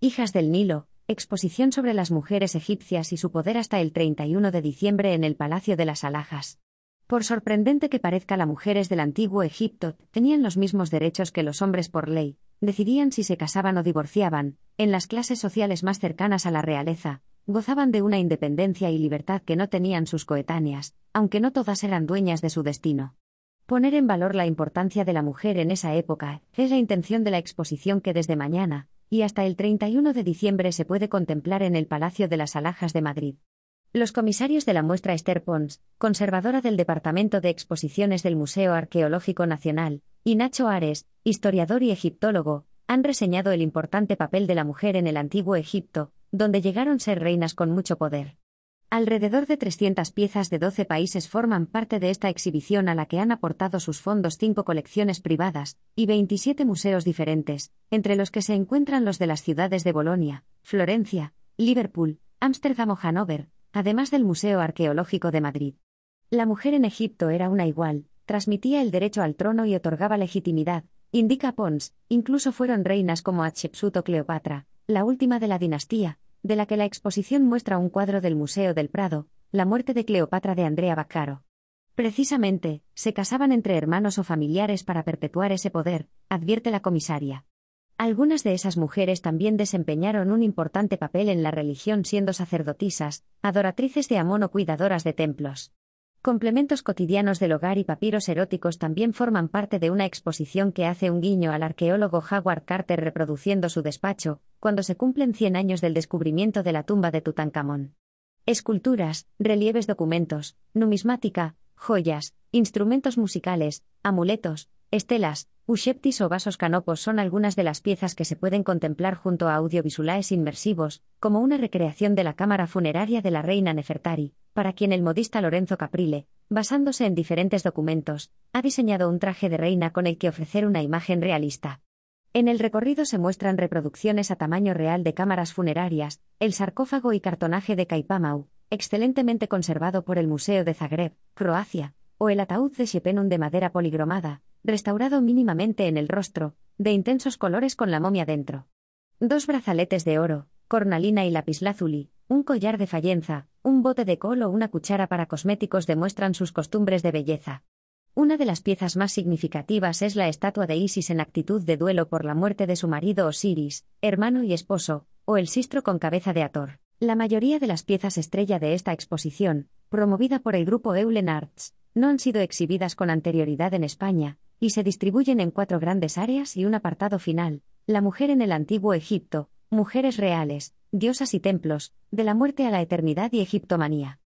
Hijas del Nilo, exposición sobre las mujeres egipcias y su poder hasta el 31 de diciembre en el Palacio de las Alhajas. Por sorprendente que parezca, las mujeres del antiguo Egipto tenían los mismos derechos que los hombres por ley, decidían si se casaban o divorciaban, en las clases sociales más cercanas a la realeza, gozaban de una independencia y libertad que no tenían sus coetáneas, aunque no todas eran dueñas de su destino. Poner en valor la importancia de la mujer en esa época es la intención de la exposición que desde mañana, y hasta el 31 de diciembre se puede contemplar en el Palacio de las Alhajas de Madrid. Los comisarios de la muestra Esther Pons, conservadora del Departamento de Exposiciones del Museo Arqueológico Nacional, y Nacho Ares, historiador y egiptólogo, han reseñado el importante papel de la mujer en el antiguo Egipto, donde llegaron ser reinas con mucho poder. Alrededor de 300 piezas de 12 países forman parte de esta exhibición a la que han aportado sus fondos cinco colecciones privadas y 27 museos diferentes, entre los que se encuentran los de las ciudades de Bolonia, Florencia, Liverpool, Ámsterdam o Hannover, además del Museo Arqueológico de Madrid. La mujer en Egipto era una igual, transmitía el derecho al trono y otorgaba legitimidad, indica Pons, incluso fueron reinas como Hatshepsut o Cleopatra, la última de la dinastía, de la que la exposición muestra un cuadro del Museo del Prado, La muerte de Cleopatra de Andrea Baccaro. Precisamente, se casaban entre hermanos o familiares para perpetuar ese poder, advierte la comisaria. Algunas de esas mujeres también desempeñaron un importante papel en la religión siendo sacerdotisas, adoratrices de Amón o cuidadoras de templos. Complementos cotidianos del hogar y papiros eróticos también forman parte de una exposición que hace un guiño al arqueólogo Howard Carter reproduciendo su despacho, cuando se cumplen 100 años del descubrimiento de la tumba de Tutankamón. Esculturas, relieves documentos, numismática, joyas, instrumentos musicales, amuletos, estelas, usheptis o vasos canopos son algunas de las piezas que se pueden contemplar junto a audiovisuales inmersivos, como una recreación de la cámara funeraria de la reina Nefertari, para quien el modista Lorenzo Caprile, basándose en diferentes documentos, ha diseñado un traje de reina con el que ofrecer una imagen realista. En el recorrido se muestran reproducciones a tamaño real de cámaras funerarias, el sarcófago y cartonaje de Caipamau, excelentemente conservado por el Museo de Zagreb, Croacia, o el ataúd de Shepenun de madera poligromada, restaurado mínimamente en el rostro, de intensos colores con la momia dentro. Dos brazaletes de oro, cornalina y lapislázuli, un collar de fallenza, un bote de col o una cuchara para cosméticos demuestran sus costumbres de belleza. Una de las piezas más significativas es la estatua de Isis en actitud de duelo por la muerte de su marido Osiris, hermano y esposo, o el sistro con cabeza de Ator. La mayoría de las piezas estrella de esta exposición, promovida por el grupo Eulen Arts, no han sido exhibidas con anterioridad en España, y se distribuyen en cuatro grandes áreas y un apartado final, la mujer en el antiguo Egipto, mujeres reales, diosas y templos, de la muerte a la eternidad y egiptomanía.